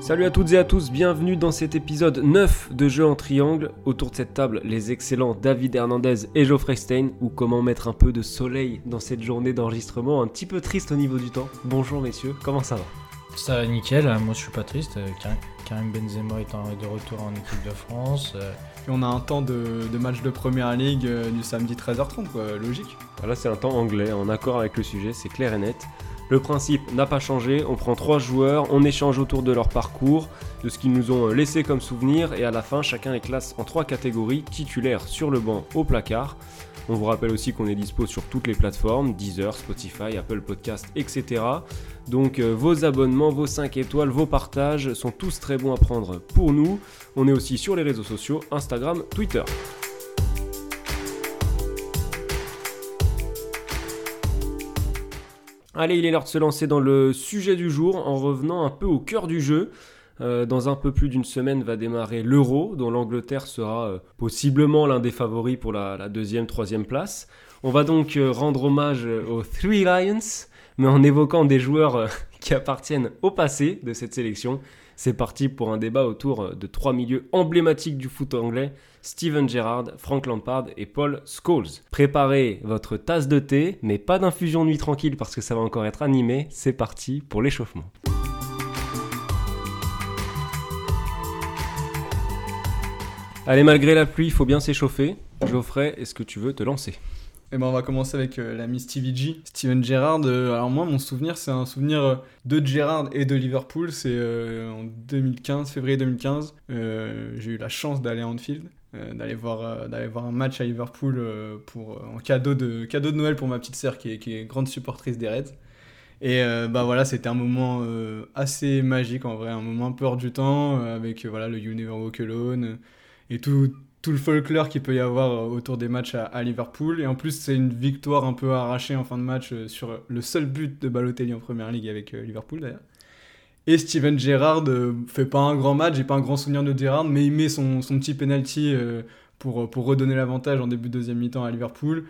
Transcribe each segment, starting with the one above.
Salut à toutes et à tous, bienvenue dans cet épisode 9 de Jeux en triangle. Autour de cette table, les excellents David Hernandez et Geoffrey Stein, ou comment mettre un peu de soleil dans cette journée d'enregistrement un petit peu triste au niveau du temps. Bonjour messieurs, comment ça va? Ça va nickel, moi je suis pas triste. euh, Karim- Benzema est de retour en équipe de France. Euh, Et on a un temps de, match de première ligue euh, du samedi 13h30, quoi, logique. Là c'est un temps anglais, en accord avec le sujet, c'est clair et net. Le principe n'a pas changé, on prend trois joueurs, on échange autour de leur parcours, de ce qu'ils nous ont laissé comme souvenir, et à la fin chacun les classe en trois catégories, titulaires sur le banc au placard. On vous rappelle aussi qu'on est dispo sur toutes les plateformes, Deezer, Spotify, Apple Podcast, etc. Donc euh, vos abonnements, vos 5 étoiles, vos partages sont tous très bons à prendre pour nous. On est aussi sur les réseaux sociaux, Instagram, Twitter. Allez, il est l'heure de se lancer dans le sujet du jour en revenant un peu au cœur du jeu. Euh, dans un peu plus d'une semaine va démarrer l'Euro, dont l'Angleterre sera euh, possiblement l'un des favoris pour la, deuxième, troisième place. On va donc euh, rendre hommage aux Three Lions, mais en évoquant des joueurs qui appartiennent au passé de cette sélection. C'est parti pour un débat autour de trois milieux emblématiques du foot anglais, Steven Gerrard, Frank Lampard et Paul Scholes. Préparez votre tasse de thé, mais pas d'infusion nuit tranquille parce que ça va encore être animé. C'est parti pour l'échauffement. Allez, malgré la pluie, il faut bien s'échauffer. Geoffrey, est-ce que tu veux te lancer? Et ben on va commencer avec euh, l'ami Stevie G. Steven Gerrard, euh, alors moi mon souvenir c'est un souvenir euh, de Gerrard et de Liverpool, c'est en 2015, février 2015. Euh, J'ai eu la chance d'aller à Anfield. d'aller voir d'aller voir un match à Liverpool pour en cadeau de cadeau de Noël pour ma petite sœur qui est, grande supportrice des Reds et bah voilà c'était un moment assez magique en vrai un moment un peu hors du temps avec voilà le You Never Walk Alone et tout tout le folklore qu'il peut y avoir euh, autour des matchs à, Liverpool. Et en plus, c'est une victoire un peu arrachée en fin de match euh, sur le seul but de Balotelli en première ligue avec euh, Liverpool d'ailleurs. Et Steven Gerrard euh, fait pas un grand match, j'ai pas un grand souvenir de Gerrard, mais il met son, son petit penalty pour, pour redonner l'avantage en début de deuxième mi-temps à Liverpool.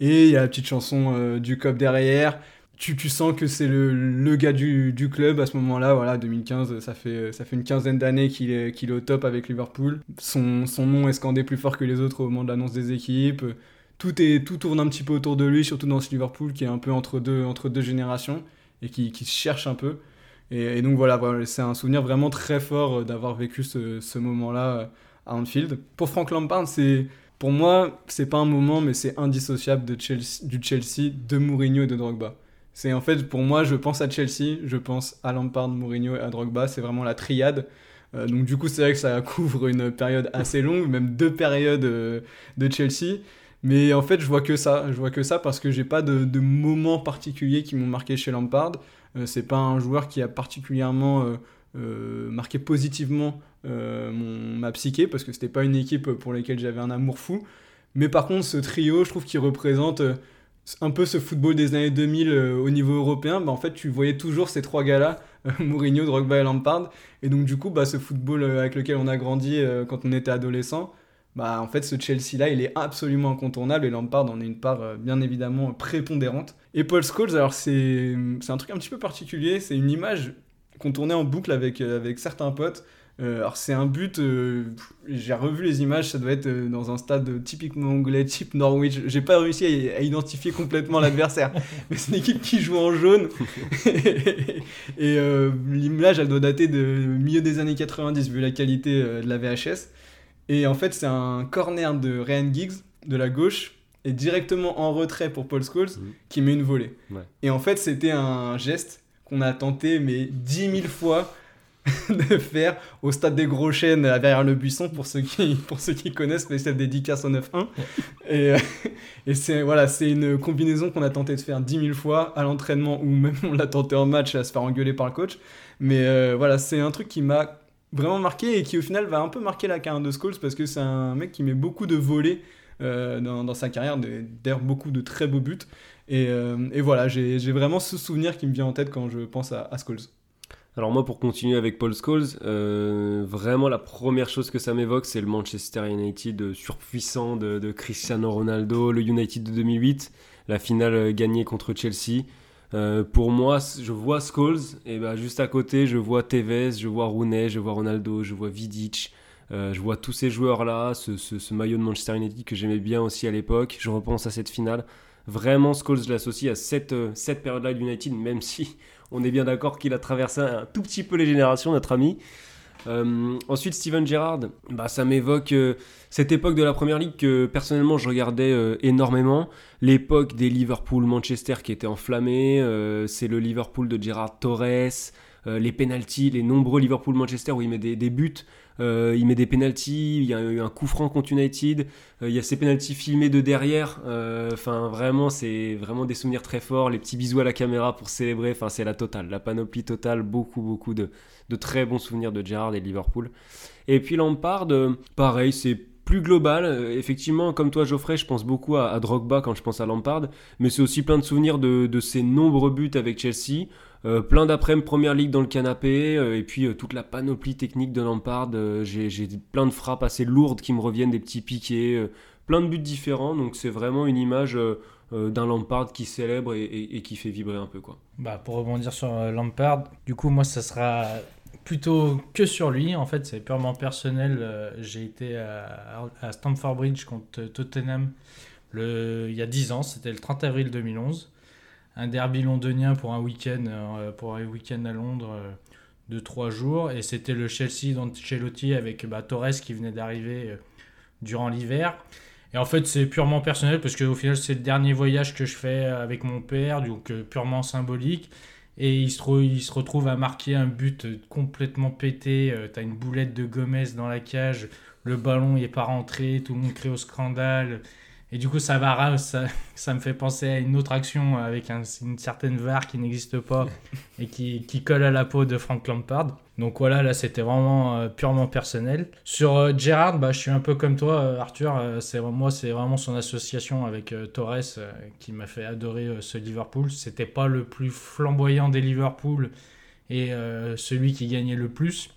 Et il y a la petite chanson du COP derrière. Tu, tu sens que c'est le, le gars du, du club à ce moment-là, voilà, 2015, ça fait, ça fait une quinzaine d'années qu'il est, qu'il est au top avec Liverpool. Son, son nom est scandé plus fort que les autres au moment de l'annonce des équipes. Tout, est, tout tourne un petit peu autour de lui, surtout dans ce Liverpool qui est un peu entre deux, entre deux générations et qui, qui se cherche un peu. Et, donc voilà, voilà, c'est un souvenir vraiment très fort d'avoir vécu ce, ce moment-là à Anfield. Pour Frank Lampard, c'est pour moi, c'est pas un moment, mais c'est indissociable de Chelsea, du Chelsea, de Mourinho et de Drogba. C'est en fait, pour moi, je pense à Chelsea, je pense à Lampard, Mourinho et à Drogba, c'est vraiment la triade. Euh, donc du coup, c'est vrai que ça couvre une période assez longue, même deux périodes euh, de Chelsea. Mais en fait, je vois que ça, je vois que ça parce que j'ai pas de, moments particuliers qui m'ont marqué chez Lampard. Euh, c'est pas un joueur qui a particulièrement euh, marqué positivement ma psyché parce que c'était pas une équipe pour laquelle j'avais un amour fou. Mais par contre, ce trio, je trouve qu'il représente un peu ce football des années 2000 euh, au niveau européen. Bah, en fait, tu voyais toujours ces trois gars-là, euh, Mourinho, Drogba et Lampard. Et donc, du coup, bah, ce football euh, avec lequel on a grandi quand on était adolescent, bah, en fait, ce Chelsea-là, il est absolument incontournable et Lampard en est une part bien évidemment prépondérante. Et Paul Scholes, alors c'est un truc un petit peu particulier, c'est une image qu'on tournait en boucle avec, avec certains potes. Euh, alors c'est un but, euh, j'ai revu les images, ça doit être euh, dans un stade typiquement anglais, type Norwich. J'ai pas réussi à, à identifier complètement l'adversaire, mais c'est une équipe qui joue en jaune. et euh, l'image, elle doit dater de milieu des années 90 vu la qualité de la VHS. Et en fait, c'est un corner de Ryan Giggs de la gauche et directement en retrait pour Paul Scholes Mhm. qui met une volée. Ouais. Et en fait, c'était un geste qu'on a tenté mais 10 000 fois de faire au stade des Gros Chênes derrière le buisson pour ceux qui, pour ceux qui connaissent mais cette dédicace au 9-1 et, euh, et c'est voilà c'est une combinaison qu'on a tenté de faire 10 000 fois à l'entraînement ou même on l'a tenté en match à se faire engueuler par le coach mais euh, voilà c'est un truc qui m'a vraiment marqué et qui au final va un peu marquer la carrière de Scholes parce que c'est un mec qui met beaucoup de volets euh, dans, dans, sa carrière, d'ailleurs beaucoup de très beaux buts. Et, euh, et voilà, j'ai vraiment ce souvenir qui me vient en tête quand je pense à, à Scholes. Alors moi, pour continuer avec Paul Scholes, euh, vraiment la première chose que ça m'évoque, c'est le Manchester United surpuissant de, Cristiano Ronaldo, le United de 2008, la finale gagnée contre Chelsea. Euh, pour moi, je vois Scholes, et bah, juste à côté, je vois Tevez, je vois Rooney, je vois Ronaldo, je vois Vidic, euh, je vois tous ces joueurs-là, ce, ce, maillot de Manchester United que j'aimais bien aussi à l'époque. Je repense à cette finale. Vraiment, Scholes, je l'associe à cette, euh, cette période-là de United, même si on est bien d'accord qu'il a traversé un tout petit peu les générations, notre ami. Euh, ensuite, Steven Gerrard, bah, ça m'évoque euh, cette époque de la Première Ligue que personnellement je regardais euh, énormément. L'époque des Liverpool-Manchester qui était enflammée. C'est le Liverpool de Gerrard Torres. les penalties, les nombreux Liverpool-Manchester où il met des buts. Il met des penalties, il y a eu un coup franc contre United, il y a ces penalties filmés de derrière. Enfin, vraiment, c'est vraiment des souvenirs très forts. Les petits bisous à la caméra pour célébrer. Enfin, c'est la totale, la panoplie totale. Beaucoup, beaucoup de, de très bons souvenirs de Gerrard et de Liverpool. Et puis Lampard, pareil, c'est plus global. Effectivement, comme toi Geoffrey, je pense beaucoup à, à, Drogba quand je pense à Lampard, mais c'est aussi plein de souvenirs de, de ses nombreux buts avec Chelsea. Euh, plein d'après-midi première ligue dans le canapé, euh, et puis euh, toute la panoplie technique de Lampard. J'ai plein de frappes assez lourdes qui me reviennent, des petits piquets, plein de buts différents. Donc c'est vraiment une image d'un Lampard qui célèbre et, qui fait vibrer un peu. Quoi. Bah, pour rebondir sur Lampard, du coup, moi, ça sera plutôt que sur lui. En fait, c'est purement personnel. J'ai été à, Stamford Bridge contre Tottenham il y a 10 ans, c'était le 30 avril 2011. Un derby londonien pour un week-end week-end à Londres de 3 jours. Et c'était le Chelsea d'Ancelotti avec bah, Torres qui venait d'arriver durant l'hiver. Et en fait, c'est purement personnel parce qu'au final, c'est le dernier voyage que je fais avec mon père, donc purement symbolique. Et il se, se, retrouve à marquer un but complètement pété. Euh, T'as une boulette de Gomez dans la cage. Le ballon n'est pas rentré. Tout le monde crie au scandale. Et du coup, ça, va, ça, ça me fait penser à une autre action avec un, une certaine VAR qui n'existe pas et qui, qui, colle à la peau de Frank Lampard. Donc voilà, là c'était vraiment euh, purement personnel. Sur euh, Gerrard, bah, je suis un peu comme toi, euh, Arthur. c'est moi, c'est vraiment son association avec Torres qui m'a fait adorer ce Liverpool. C'était pas le plus flamboyant des Liverpool et celui qui gagnait le plus.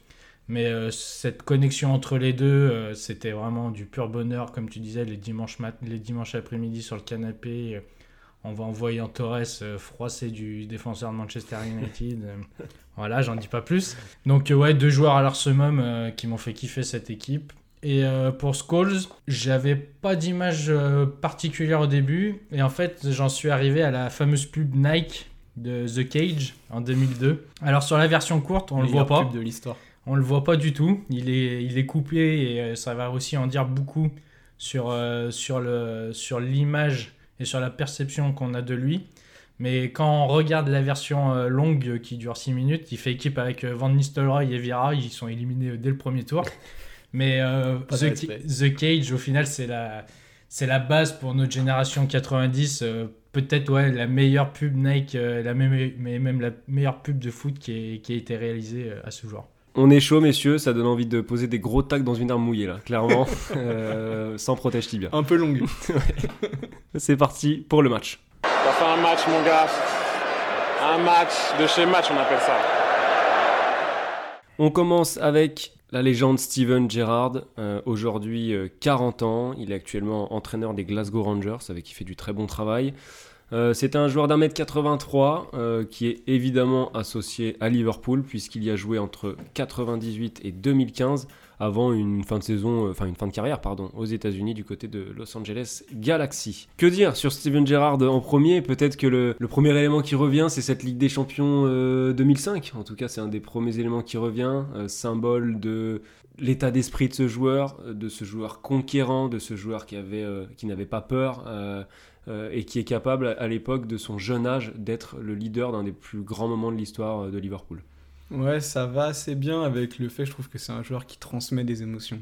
Mais euh, cette connexion entre les deux, euh, c'était vraiment du pur bonheur, comme tu disais, les dimanches, les dimanches après-midi sur le canapé, euh, en, en voyant Torres froisser du défenseur de Manchester United. voilà, j'en dis pas plus. Donc, ouais, deux joueurs à leur summum qui m'ont fait kiffer cette équipe. Et pour Scholes, j'avais pas d'image particulière au début. Et en fait, j'en suis arrivé à la fameuse pub Nike de The Cage en 2002. Alors, sur la version courte, on le voit pas. pub de l'histoire. On le voit pas du tout. Il est, il est coupé et euh, ça va aussi en dire beaucoup sur, euh, sur, le, sur l'image et sur la perception qu'on a de lui. Mais quand on regarde la version euh, longue qui dure 6 minutes, il fait équipe avec Van Nistelrooy et Vira. Ils sont éliminés dès le premier tour. Mais The, The, Cage, au final, c'est la, c'est la base pour notre génération 90. peut-être ouais, la meilleure pub Nike, la même, mais même la meilleure pub de foot qui, est, qui a été réalisée à ce jour. On est chaud, messieurs, ça donne envie de poser des gros tacs dans une arme mouillée, là, clairement, euh, sans protège tibia. Un peu longue. C'est parti pour le match. On va faire un match, mon gars. Un match de chez match, on appelle ça. On commence avec la légende Steven Gerrard, euh, aujourd'hui euh, 40 ans. Il est actuellement entraîneur des Glasgow Rangers, avec qui il fait du très bon travail. Euh, c'est un joueur d'un mètre 83 euh, qui est évidemment associé à Liverpool puisqu'il y a joué entre 98 et 2015 avant une fin de saison, enfin une fin de carrière pardon, aux États-Unis du côté de Los Angeles Galaxy. Que dire sur Steven Gerrard en premier? Peut-être que le, le, premier élément qui revient c'est cette Ligue des Champions euh, 2005. En tout cas, c'est un des premiers éléments qui revient, euh, symbole de l'état d'esprit de ce joueur, de ce joueur conquérant, de ce joueur qui avait, qui n'avait pas peur euh, et qui est capable à l'époque de son jeune âge d'être le leader d'un des plus grands moments de l'histoire euh, de Liverpool. Ouais, ça va assez bien avec le fait, je trouve que c'est un joueur qui transmet des émotions.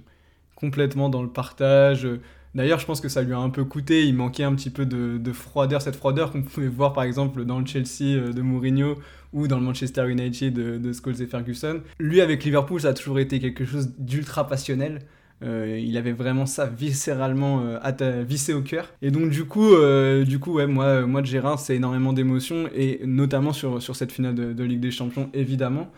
Complètement dans le partage. D'ailleurs, je pense que ça lui a un peu coûté. Il manquait un petit peu de, de froideur, cette froideur qu'on pouvait voir par exemple dans le Chelsea euh, de Mourinho ou dans le Manchester United de, de Scholes et Ferguson. Lui, avec Liverpool, ça a toujours été quelque chose d'ultra passionnel. Euh, il avait vraiment ça viscéralement euh, vissé au cœur. Et donc du coup, euh, du coup ouais, moi, moi de Gérard, c'est énormément d'émotions, et notamment sur, sur cette finale de, Ligue des Champions, évidemment.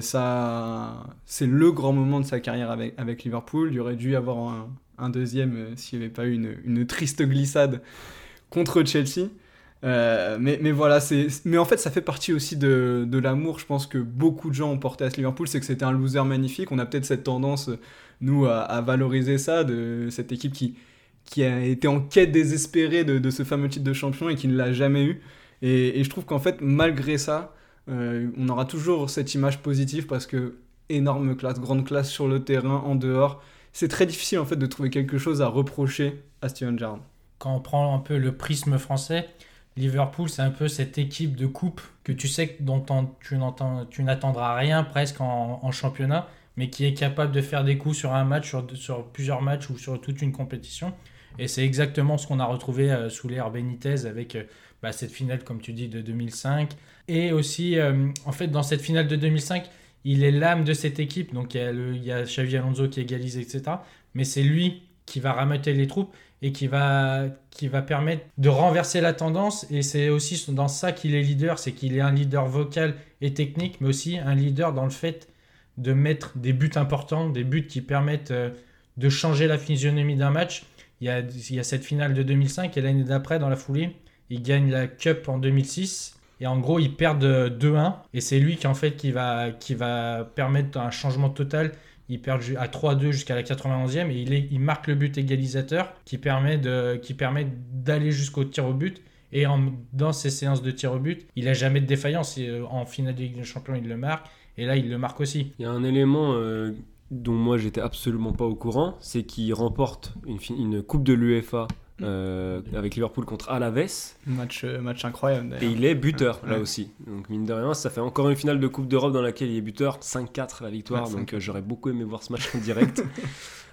Ça, c'est le grand moment de sa carrière avec, avec Liverpool. Il aurait dû avoir un, deuxième s'il n'y avait pas eu une, une, triste glissade contre Chelsea. Euh, mais, mais voilà, c'est, mais en fait, ça fait partie aussi de, de l'amour, je pense, que beaucoup de gens ont porté à ce Liverpool, c'est que c'était un loser magnifique. On a peut-être cette tendance, nous, à, valoriser ça, de cette équipe qui, qui a été en quête désespérée de, ce fameux titre de champion et qui ne l'a jamais eu. Et, et je trouve qu'en fait, malgré ça, euh, on aura toujours cette image positive parce que énorme classe, grande classe sur le terrain, en dehors. C'est très difficile en fait de trouver quelque chose à reprocher à Steven Gerrard. Quand on prend un peu le prisme français, Liverpool, c'est un peu cette équipe de coupe que tu sais dont tu n'attendras rien presque en, championnat, mais qui est capable de faire des coups sur un match, sur, plusieurs matchs ou sur toute une compétition. Et c'est exactement ce qu'on a retrouvé euh, sous l'ère Benitez avec euh, bah, cette finale, comme tu dis, de 2005. Et aussi, euh, en fait, dans cette finale de 2005, il est l'âme de cette équipe. Donc il y a, le, Xavi Alonso qui égalise, etc. Mais c'est lui qui va rameter les troupes et qui va, qui va permettre de renverser la tendance. Et c'est aussi dans ça qu'il est leader, c'est qu'il est un leader vocal et technique, mais aussi un leader dans le fait de mettre des buts importants, des buts qui permettent euh, de changer la physionomie d'un match. Il y, a, il y a cette finale de 2005 et l'année d'après, dans la foulée, il gagne la Cup en 2006. Et en gros, ils perdent 2-1. Et c'est lui qui, en fait, qui va, qui va permettre un changement total il perd à 3-2 jusqu'à la 91e et il, marque le but égalisateur qui permet, d'aller jusqu'au tir au but. Et dans ces séances de tir au but, il n'a jamais de défaillance. En finale de Ligue des Champions, il le marque. Et là, il le marque aussi. Il y a un élément euh, dont moi, j'étais absolument pas au courant c'est qu'il remporte une Coupe de l'UEFA euh, avec Liverpool contre Alaves. Match, euh, match incroyable. Et il est buteur ouais. là aussi. Donc mine de rien, ça fait encore une finale de Coupe d'Europe dans laquelle il est buteur. 5-4 la victoire. Ouais, donc euh, j'aurais beaucoup aimé voir ce match en direct.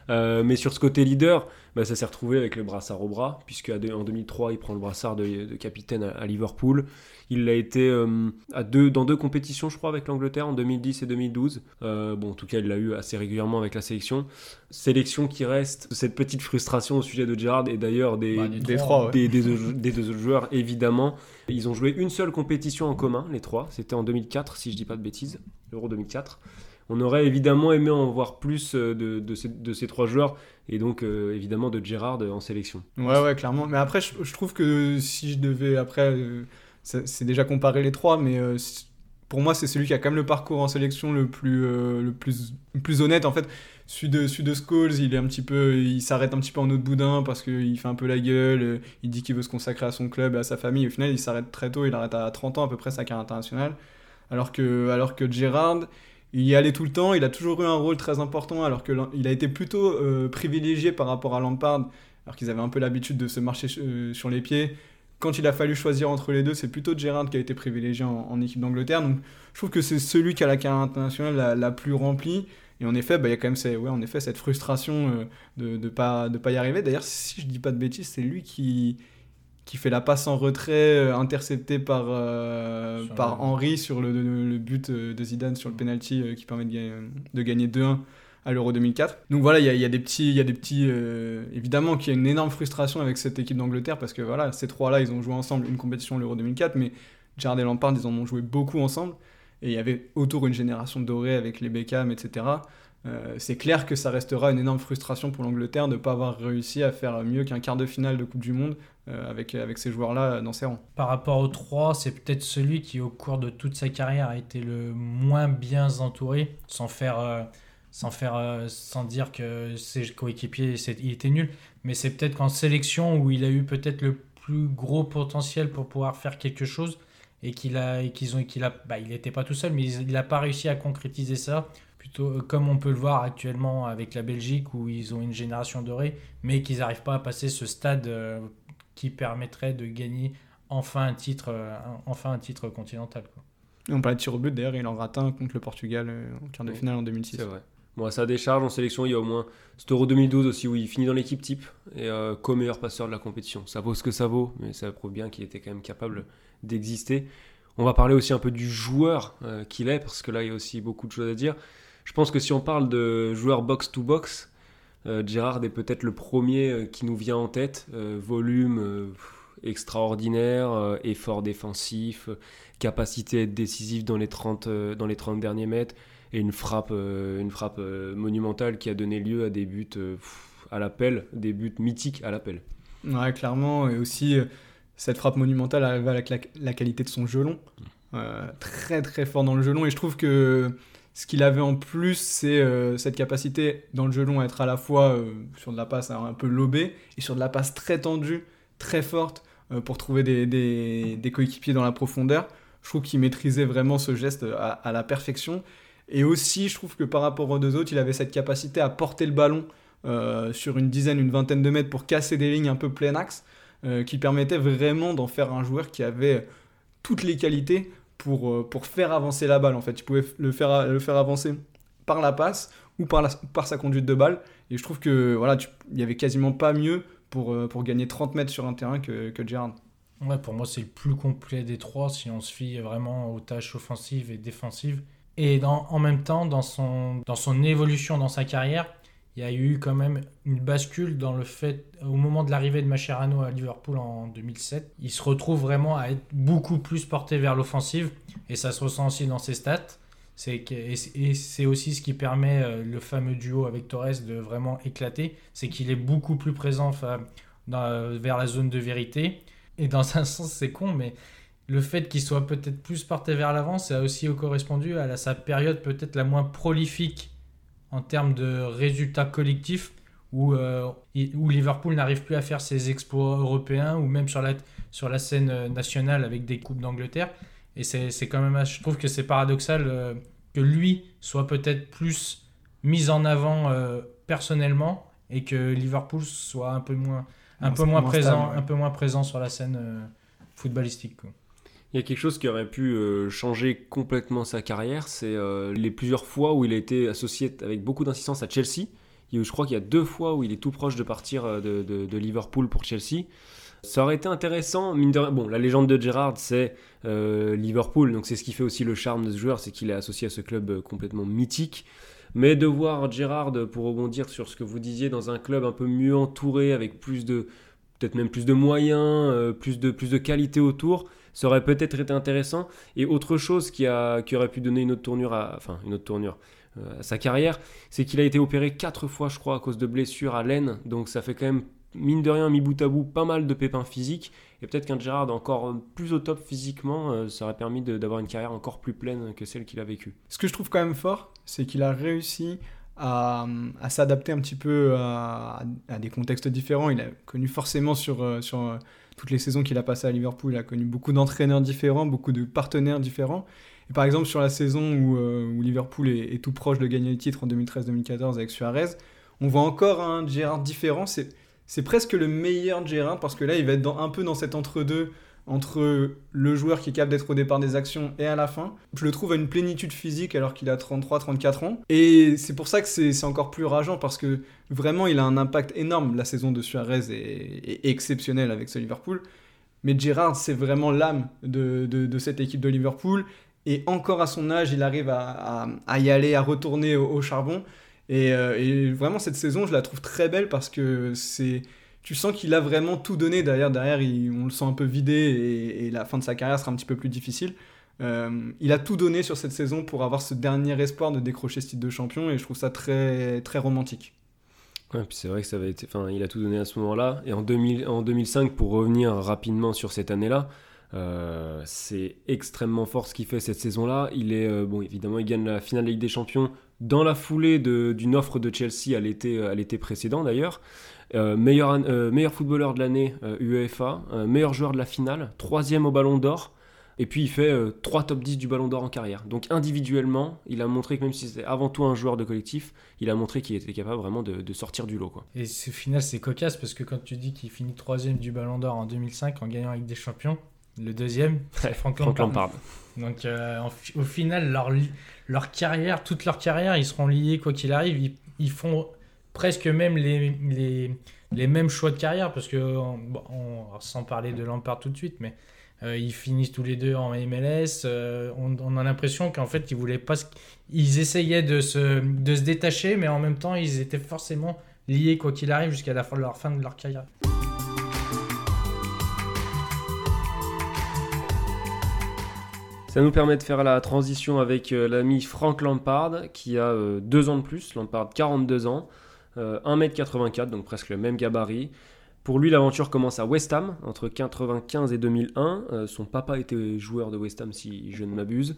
Euh, mais sur ce côté leader, bah, ça s'est retrouvé avec le brassard au bras, puisque en 2003, il prend le brassard de, de capitaine à, à, Liverpool. Il l'a été euh, à deux, dans deux compétitions, je crois, avec l'Angleterre, en 2010 et 2012. Euh, bon, en tout cas, il l'a eu assez régulièrement avec la sélection. Sélection qui reste cette petite frustration au sujet de Gerrard et d'ailleurs des, bah, des, des, trois, des, deux autres joueurs, évidemment. Ils ont joué une seule compétition en commun, les trois. C'était en 2004, si je dis pas de bêtises, l'Euro 2004. On aurait évidemment aimé en voir plus euh, de, ces, trois joueurs et donc euh, évidemment de Gérard en sélection. Ouais, ouais, clairement. Mais après, je, trouve que si je devais, après, euh, c'est déjà comparé les trois, mais euh, pour moi, c'est celui qui a quand même le parcours en sélection le plus, euh, le plus, le plus honnête. En fait, celui de, celui il est un petit peu, il s'arrête un petit peu en autre boudin parce qu'il fait un peu la gueule, euh, il dit qu'il veut se consacrer à son club et à sa famille. Au final, il s'arrête très tôt, il arrête à 30 ans à peu près sa carrière internationale. Alors que, alors que Gérard, il y allait tout le temps, il a toujours eu un rôle très important, alors qu'il a été plutôt euh, privilégié par rapport à Lampard, alors qu'ils avaient un peu l'habitude de se marcher euh, sur les pieds. Quand il a fallu choisir entre les deux, c'est plutôt Gérard qui a été privilégié en, équipe d'Angleterre. Donc je trouve que c'est celui qui a la carrière internationale la, plus remplie. Et en effet, bah, il y a quand même ouais, en effet, cette frustration euh, de ne de pas, de pas y arriver. D'ailleurs, si je dis pas de bêtises, c'est lui qui, qui fait la passe en retrait euh, interceptée par, euh, par le... Henry sur le, le, le, but de Zidane sur le penalty euh, qui permet de, gagner, de gagner 2-1 à l'Euro 2004. Donc voilà, il y, y, a des petits, il y a des petits, euh, évidemment qu'il y a une énorme frustration avec cette équipe d'Angleterre parce que voilà, ces trois-là, ils ont joué ensemble une compétition l'Euro 2004, mais Gerrard et Lampard, ils en ont joué beaucoup ensemble et il y avait autour une génération dorée avec les Beckham, etc. Euh, c'est clair que ça restera une énorme frustration pour l'Angleterre de ne pas avoir réussi à faire mieux qu'un quart de finale de Coupe du Monde euh, avec, avec ces joueurs-là dans ses rangs. Par rapport aux trois, c'est peut-être celui qui, au cours de toute sa carrière, a été le moins bien entouré, sans faire, euh, sans, faire euh, sans dire que ses coéquipiers il était nul, mais c'est peut-être qu'en sélection où il a eu peut-être le plus gros potentiel pour pouvoir faire quelque chose et qu'il a qu'ils bah, n'était pas tout seul mais il n'a pas réussi à concrétiser ça plutôt comme on peut le voir actuellement avec la Belgique où ils ont une génération dorée mais qu'ils n'arrivent pas à passer ce stade euh, qui permettrait de gagner enfin un titre, euh, enfin un titre continental. Quoi. On parlait de tir au but, d'ailleurs, il en rate un contre le Portugal euh, en quart de finale en 2006. C'est vrai. Bon, à sa décharge en sélection, il y a au moins cet Euro 2012 aussi où il finit dans l'équipe type et euh, co-meilleur passeur de la compétition. Ça vaut ce que ça vaut, mais ça prouve bien qu'il était quand même capable d'exister. On va parler aussi un peu du joueur euh, qu'il est, parce que là, il y a aussi beaucoup de choses à dire. Je pense que si on parle de joueur box-to-box, euh, Gérard est peut-être le premier euh, qui nous vient en tête. Euh, volume euh, extraordinaire, effort défensif, capacité à être décisif dans les 30, euh, dans les 30 derniers mètres, et une frappe, une frappe monumentale qui a donné lieu à des buts à l'appel, des buts mythiques à l'appel. Ouais, clairement. Et aussi, cette frappe monumentale arrive avec la, la qualité de son gelon. Euh, très très fort dans le gelon. Et je trouve que ce qu'il avait en plus, c'est euh, cette capacité dans le gelon à être à la fois euh, sur de la passe un peu lobée et sur de la passe très tendue, très forte euh, pour trouver des, des- coéquipiers dans la profondeur. Je trouve qu'il maîtrisait vraiment ce geste à, à la perfection. Et aussi, je trouve que par rapport aux deux autres, il avait cette capacité à porter le ballon sur une dizaine, une vingtaine de mètres pour casser des lignes un peu plein axe, qui permettait vraiment d'en faire un joueur qui avait toutes les qualités pour, euh, pour faire avancer la balle. En fait, tu pouvais le faire, le faire avancer par la passe ou par, par sa conduite de balle. Et je trouve que voilà, il y avait quasiment pas mieux pour, euh, pour gagner 30 mètres sur un terrain que, que. Ouais, pour moi, c'est le plus complet des trois si on se fie vraiment aux tâches offensives et défensives. Et en même temps, dans son, dans son évolution dans sa carrière, il y a eu quand même une bascule dans le fait, au moment de l'arrivée de Mascherano à Liverpool en 2007, il se retrouve vraiment à être beaucoup plus porté vers l'offensive. Et ça se ressent aussi dans ses stats. Et c'est- aussi ce qui permet euh, le fameux duo avec Torres de vraiment éclater. C'est qu'il est beaucoup plus présent dans- vers la zone de vérité. Et dans un sens, c'est con, mais le fait qu'il soit peut-être plus porté vers l'avant, ça a aussi correspondu à sa période peut-être la moins prolifique en termes de résultats collectifs, où, euh, où Liverpool n'arrive plus à faire ses exploits européens, ou même sur la, sur la scène euh, nationale avec des Coupes d'Angleterre. Et c'est quand même, je trouve que c'est paradoxal euh, que lui soit peut-être plus mis en avant euh, personnellement et que Liverpool soit un peu moins, un peu moins moins présent, stable, ouais. un peu moins présent sur la scène footballistique. quoi. Il y a quelque chose qui aurait pu euh, changer complètement sa carrière, c'est euh, les plusieurs fois où il a été associé avec beaucoup d'insistance à Chelsea. Je crois qu'il y a deux fois où il est tout proche de partir euh, de, Liverpool pour Chelsea. Ça aurait été intéressant, mine de. Bon, la légende de Gerrard, c'est Liverpool, donc c'est ce qui fait aussi le charme de ce joueur, c'est qu'il est associé à ce club complètement mythique. Mais de voir Gerrard, pour rebondir sur ce que vous disiez, dans un club un peu mieux entouré, avec plus de, peut-être même plus de moyens, plus, de, plus de qualité autour, ça aurait peut-être été intéressant. Et autre chose qui, a, qui aurait pu donner une autre tournure à, enfin, une autre tournure euh, à sa carrière, c'est qu'il a été opéré quatre fois, je crois, à cause de blessures à l'aine. Donc ça fait quand même, mine de rien, mis bout à bout, pas mal de pépins physiques. Et peut-être qu'un Gerrard encore euh, plus au top physiquement, euh, ça aurait permis d'avoir une carrière encore plus pleine que celle qu'il a vécue. Ce que je trouve quand même fort, c'est qu'il a réussi à, à s'adapter un petit peu à, à des contextes différents. Il a connu forcément sur, sur toutes les saisons qu'il a passées à Liverpool, il a connu beaucoup d'entraîneurs différents, beaucoup de partenaires différents. Et par exemple, sur la saison où, euh, Liverpool est, tout proche de gagner le titre en 2013-2014 avec Suarez, on voit encore un Gerrard différent. C'est, presque le meilleur Gerrard parce que là, il va être dans, un peu dans cet entre-deux entre le joueur qui est capable d'être au départ des actions et à la fin. Je le trouve à une plénitude physique alors qu'il a 33-34 ans. Et c'est pour ça que c'est encore plus rageant parce que vraiment il a un impact énorme. La saison de Suarez est, exceptionnelle avec ce Liverpool. Mais Gerrard, c'est vraiment l'âme de, cette équipe de Liverpool. Et encore à son âge, il arrive à, y aller, à retourner au, charbon. Euh, et vraiment, cette saison, je la trouve très belle parce que c'est tu sens qu'il a vraiment tout donné. Derrière, derrière on le sent un peu vidé et, la fin de sa carrière sera un petit peu plus difficile. Euh, il a tout donné sur cette saison pour avoir ce dernier espoir de décrocher ce titre de champion et je trouve ça très, très romantique. Ouais, puis c'est vrai que ça avait été, enfin, il a tout donné à ce moment-là. Et en, 2000, en 2005, pour revenir rapidement sur cette année-là, euh, c'est extrêmement fort ce qu'il fait cette saison-là. Il est, euh, bon, évidemment, il gagne la finale de Ligue des Champions dans la foulée d'une offre de Chelsea à l'été précédent d'ailleurs. Euh, meilleur, euh, meilleur footballeur de l'année euh, UEFA, meilleur joueur de la finale, troisième au Ballon d'Or. Et puis il fait 3 top 10 du Ballon d'Or en carrière. Donc individuellement, il a montré que même si c'était avant tout un joueur de collectif, il a montré qu'il était capable vraiment de, de sortir du lot. Quoi. Et ce final, c'est cocasse parce que quand tu dis qu'il finit troisième du Ballon d'Or en 2005 en gagnant avec des champions, Le deuxième, c'est. Lampard. Donc euh, en au final, leur, leur carrière, toute leur carrière, ils seront liés quoi qu'il arrive. Ils, ils font presque même les, mêmes choix de carrière parce que, sans parler de Lampard tout de suite, mais euh, ils finissent tous les deux en MLS. euh, on, a l'impression qu'en fait, ils voulaient pas. Ils essayaient de se, détacher, mais en même temps, ils étaient forcément liés quoi qu'il arrive jusqu'à la fin de leur fin de leur carrière. Ça nous permet de faire la transition avec euh, l'ami Frank Lampard, qui a deux ans de plus, Lampard 42 ans, euh, 1m84, donc presque le même gabarit. Pour lui, l'aventure commence à West Ham, entre 95 et 2001. Euh, son papa était joueur de West Ham, si je ne m'abuse.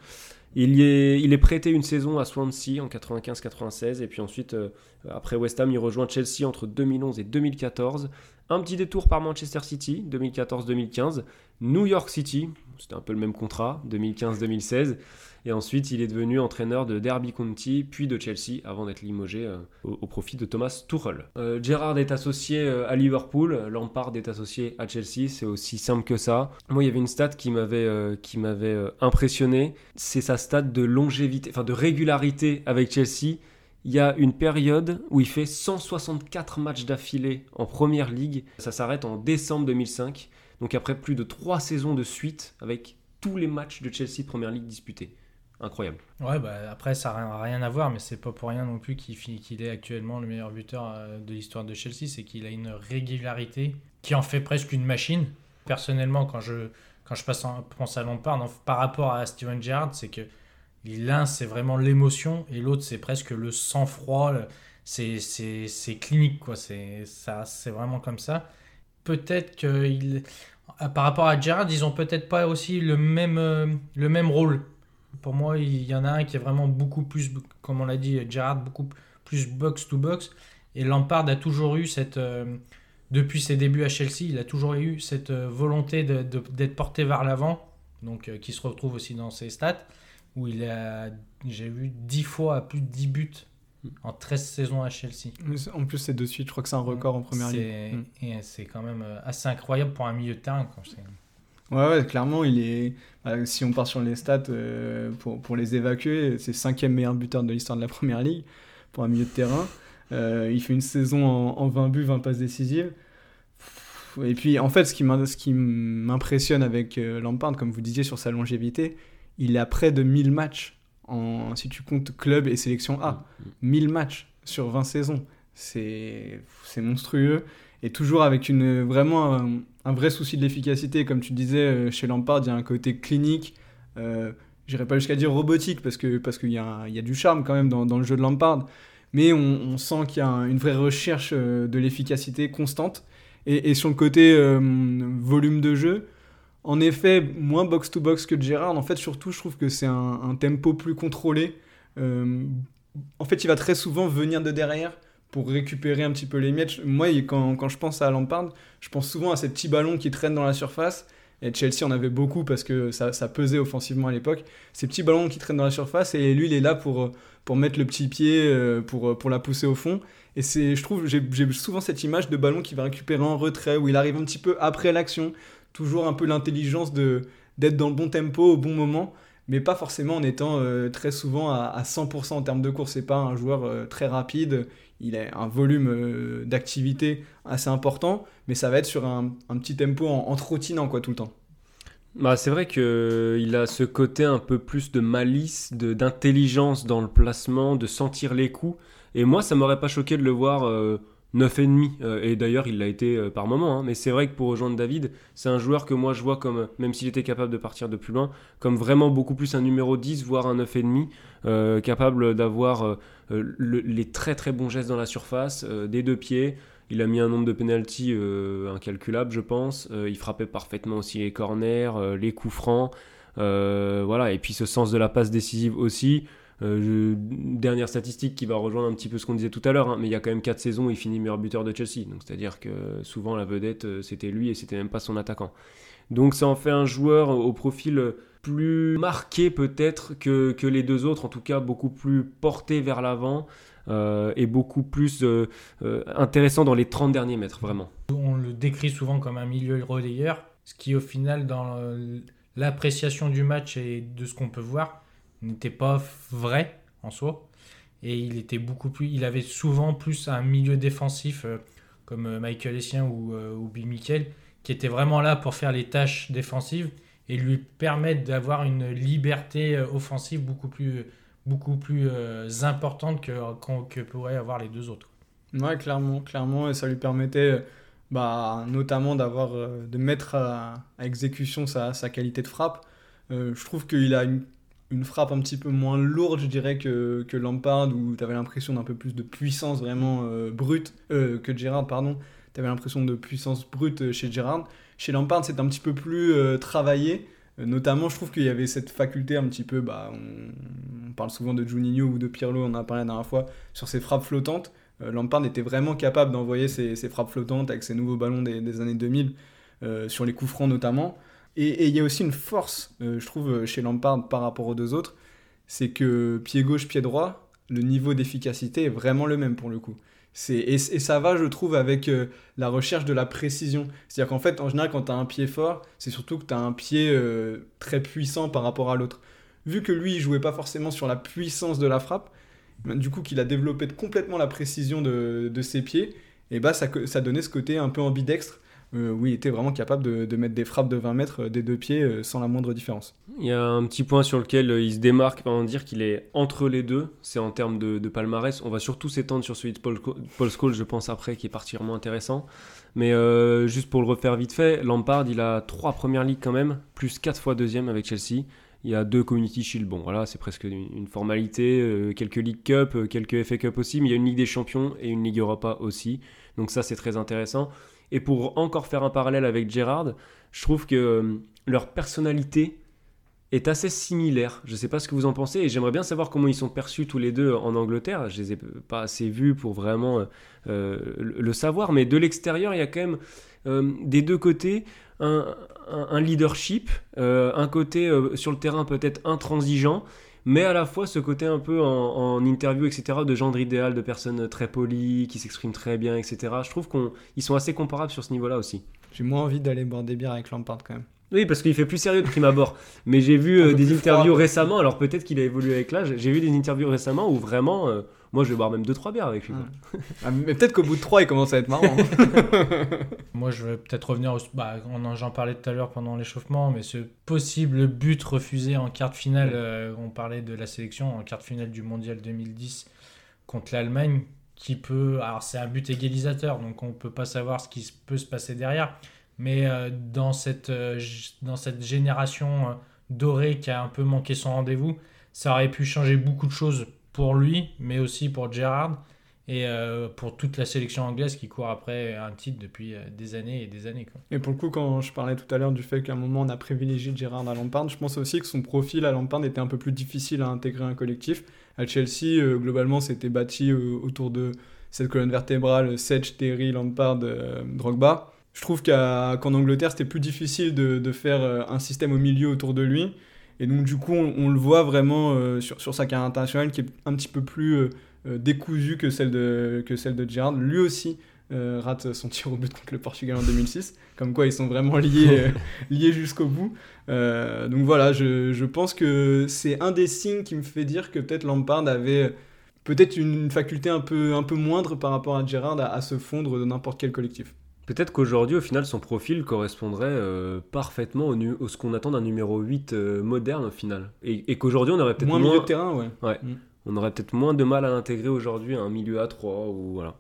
Il, y est, il est prêté une saison à Swansea en 95-96, et puis ensuite, euh, après West Ham, il rejoint Chelsea entre 2011 et 2014. Un petit détour par Manchester City, 2014-2015. New York City, c'était un peu le même contrat, 2015-2016. Et ensuite, il est devenu entraîneur de Derby County, puis de Chelsea, avant d'être limogé euh, au, profit de Thomas Tuchel. Euh, Gerrard est associé euh, à Liverpool, Lampard est associé à Chelsea, c'est aussi simple que ça. Moi, il y avait une stat qui m'avait qui m'avait euh, impressionné, c'est sa stat de longévité, enfin de régularité avec Chelsea. Il y a une période où il fait 164 matchs d'affilée en première ligue. Ça s'arrête en décembre 2005. Donc après plus de trois saisons de suite avec tous les matchs de Chelsea première ligue disputés. Incroyable. Ouais, bah, après, ça n'a rien à voir, mais c'est pas pour rien non plus qu'il est actuellement le meilleur buteur euh, de l'histoire de Chelsea. C'est qu'il a une régularité qui en fait presque une machine. Personnellement, quand je, quand je passe en- pense à Lampard, par rapport à Steven Gerrard, c'est que l'un, c'est vraiment l'émotion, et l'autre, c'est presque le sang-froid. C'est clinique, quoi. C'est vraiment comme ça. Peut-être que il, par rapport à Gerrard, ils ont peut-être pas aussi le même, euh, le même rôle. Pour moi, il y en a un qui est vraiment beaucoup plus, comme on l'a dit, Gerrard, beaucoup plus box-to-box. Et Lampard a toujours eu cette. euh, depuis ses débuts à Chelsea, il a toujours eu cette euh, volonté d'être porté vers l'avant, donc euh, qui se retrouve aussi dans ses stats, où il a, j'ai vu 10 fois à plus de 10 buts en 13 saisons à Chelsea. En plus, c'est de suite, je crois que c'est un record en première ligue. C'est- Mm. Et c'est quand même euh, assez incroyable pour un milieu de terrain. Ouais, ouais, clairement, il est. bah, si on part sur les stats euh, pour, pour les évacuer, c'est cinquième meilleur buteur de l'histoire de la première ligue pour un milieu de terrain. Euh, il fait une saison en, en 20 buts, 20 passes décisives. Et puis, en fait, ce qui m'impressionne avec Lampard, comme vous disiez sur sa longévité, il a près de 1000 matchs, en, si tu comptes club et sélection A. 1000 matchs sur 20 saisons. C'est monstrueux. Et toujours avec une, vraiment un, un vrai souci de l'efficacité. Comme tu disais, euh, chez Lampard, il y a un côté clinique. Euh, J'irai pas jusqu'à dire robotique, parce qu'il parce qu'il y, y a du charme quand même dans, dans le jeu de Lampard. Mais on, on sent qu'il y a un- une vraie recherche euh, de l'efficacité constante. Et, et sur le côté euh, volume de jeu, en effet, moins box-to-box que Gérard. En fait, surtout, je trouve que c'est un, tempo plus contrôlé. Euh, en fait, il va très souvent venir de derrière pour récupérer un petit peu les miettes. Moi, quand, quand je pense à Lampard, je pense souvent à ces petits ballons qui traînent dans la surface. Et Chelsea en avait beaucoup parce que ça, pesait offensivement à l'époque. Ces petits ballons qui traînent dans la surface et lui, il est là pour, pour mettre le petit pied, euh, pour, pour la pousser au fond. Et c'est, je trouve, j'ai souvent cette image de ballon qui va récupérer en retrait, où il arrive un petit peu après l'action. Toujours un peu l'intelligence de, d'être dans le bon tempo au bon moment, mais pas forcément en étant euh, très souvent à, à 100% en termes de course. C'est pas un joueur euh, très rapide, il a un volume euh, d'activité assez important, mais ça va être sur un, petit tempo en, trottinant quoi, tout le temps. Bah, c'est vrai qu'il a ce côté un peu plus de malice, de- d'intelligence dans le placement, de sentir les coups. Et moi, ça m'aurait pas choqué de le voir 9,5. Euh, et d'ailleurs, il l'a été euh, par moment. hein. Mais c'est vrai que pour rejoindre David, c'est un joueur que moi je vois comme, même s'il était capable de partir de plus loin, comme vraiment beaucoup plus un numéro 10, voire un 9,5, euh, capable d'avoir euh, euh, le- les très très bons gestes dans la surface, des deux pieds. Il a mis un nombre de pénalties incalculable, je pense. Il frappait parfaitement aussi les corners, les coups francs. Voilà, et puis ce sens de la passe décisive aussi. Euh, dernière statistique qui va rejoindre un petit peu ce qu'on disait tout à l'heure, hein, mais il y a quand même 4 saisons il finit meilleur buteur de Chelsea. Donc c'est-à-dire que souvent la vedette euh, c'était lui et c'était même pas son attaquant. Donc ça en fait un joueur au profil plus marqué peut-être que, que les deux autres, en tout cas beaucoup plus porté vers l'avant euh, et beaucoup plus intéressant dans les 30 derniers mètres, vraiment. On le décrit souvent comme un milieu relayeur. Ce qui, au final, dans l'appréciation du match et de ce qu'on peut voir, n'était pas vrai en soi. Et il était beaucoup plus. Il avait souvent plus un milieu défensif euh, comme euh, Michael Essien ou, euh, ou Bill qui était vraiment là pour faire les tâches défensives et lui permettre d'avoir une liberté euh, offensive beaucoup plus, beaucoup plus importante que, que pourraient avoir les deux autres. Ouais, clairement, clairement, et ça lui permettait bah, notamment d'avoir, de mettre à, exécution sa, sa qualité de frappe. Je trouve qu'il a une, une frappe un petit peu moins lourde, je dirais, que, que Lampard, où tu avais l'impression d'un peu plus de puissance vraiment euh, brute, euh, que Gerrard, pardon. Tu avais l'impression de puissance brute euh, chez Gerrard. Chez Lampard, c'est un petit peu plus travaillé. Notamment, je trouve qu'il y avait cette faculté un petit peu, bah, on, parle souvent de Juninho ou de Pirlo, on en a parlé la dernière fois, sur ses frappes flottantes. Lampard était vraiment capable d'envoyer ses, frappes flottantes avec ses nouveaux ballons des, des années 2000, euh, sur les coups francs notamment. Et il y a aussi une force, euh, je trouve, chez Lampard par rapport aux deux autres, c'est que pied gauche, pied droit, le niveau d'efficacité est vraiment le même pour le coup. Et, et ça va, je trouve, avec euh, la recherche de la précision. C'est-à-dire qu'en fait, en général, quand tu as un pied fort, c'est surtout que tu as un pied euh, très puissant par rapport à l'autre. Vu que lui, il jouait pas forcément sur la puissance de la frappe, ben, du coup, qu'il a développé complètement la précision de, ses pieds, et bah, ça, donnait ce côté un peu ambidextre, où il était vraiment capable de, mettre des frappes de 20 mètres euh, des deux pieds euh, sans la moindre différence. Il y a un petit point sur lequel euh, il se démarque, on dire qu'il est entre les deux, c'est en termes de, palmarès. On va surtout s'étendre sur celui de Paul, Paul Scholes, je pense, après, qui est particulièrement intéressant. Mais euh, juste pour le refaire vite fait, Lampard, il a trois premières ligues quand même, plus quatre fois deuxième avec Chelsea. Il y a deux Community Shield, bon voilà, c'est presque une, formalité, euh, quelques League Cup, euh, quelques FA Cup aussi, mais il y a une Ligue des Champions et une Ligue Europa aussi. Donc ça, c'est très intéressant. Et pour encore faire un parallèle avec Gerrard, je trouve que euh, leur personnalité est assez similaire. Je sais pas ce que vous en pensez et j'aimerais bien savoir comment ils sont perçus tous les deux en Angleterre. Je les ai pas assez vus pour vraiment euh, euh, le savoir, mais de l'extérieur, il y a quand même des deux côtés un, leadership, un côté sur le terrain peut-être intransigeant, mais à la fois ce côté un peu en, en interview, etc., de genre idéal, de personnes très polies, qui s'expriment très bien, etc. Je trouve qu'ils sont assez comparables sur ce niveau-là aussi. J'ai moins envie d'aller boire des bières avec Lampard quand même. Oui, parce qu'il fait plus sérieux de prime abord. Mais j'ai vu euh, des interviews froid. récemment, alors peut-être qu'il a évolué avec l'âge. J'ai vu des interviews récemment où vraiment, euh, moi je vais boire même 2-3 bières avec lui. quoi. Ah, mais peut-être qu'au bout de 3, il commence à être marrant. Moi, je vais peut-être revenir. Au, bah, on en- j'en parlais tout à l'heure pendant l'échauffement, mais ce possible but refusé en quart de finale, euh, on parlait de la sélection en quart de finale du mondial 2010 contre l'Allemagne, qui peut. Alors, c'est un but égalisateur, donc on peut pas savoir ce qui se- peut se passer derrière. Mais euh, dans, cette, euh, dans cette génération euh, dorée qui a un peu manqué son rendez-vous, ça aurait pu changer beaucoup de choses pour lui, mais aussi pour Gerrard et euh, pour toute la sélection anglaise qui court après un titre depuis euh, des années et des années. Quoi. Et pour le coup, quand je parlais tout à l'heure du fait qu'à un moment on a privilégié Gérard à Lampard, je pense aussi que son profil à Lampard était un peu plus difficile à intégrer un collectif. À Chelsea, euh, globalement, c'était bâti autour de cette colonne vertébrale Sedge, Terry, Lampard, Drogba. Je trouve qu'en Angleterre, c'était plus difficile de, de faire un système au milieu autour de lui. Et donc, du coup, on, on le voit vraiment euh, sur, sur sa carrière internationale qui est un petit peu plus euh, euh, décousue que celle de, que celle de Gerrard. Lui aussi rate son tir au but contre le Portugal en 2006. Comme quoi, ils sont vraiment liés, liés jusqu'au bout. Donc voilà, je, je pense que c'est un des signes qui me fait dire que peut-être Lampard avait peut-être une faculté un peu, un peu moindre par rapport à Gerrard à, à se fondre de n'importe quel collectif. Peut-être qu'aujourd'hui, au final, son profil correspondrait euh, parfaitement au, nu- au ce qu'on attend d'un numéro 8 euh, moderne au final. Et, et qu'aujourd'hui, on aurait peut-être Moins moins, milieu de terrain, ouais. Ouais. Mm. On aurait peut-être moins de mal à l'intégrer aujourd'hui à un milieu à 3 ou voilà.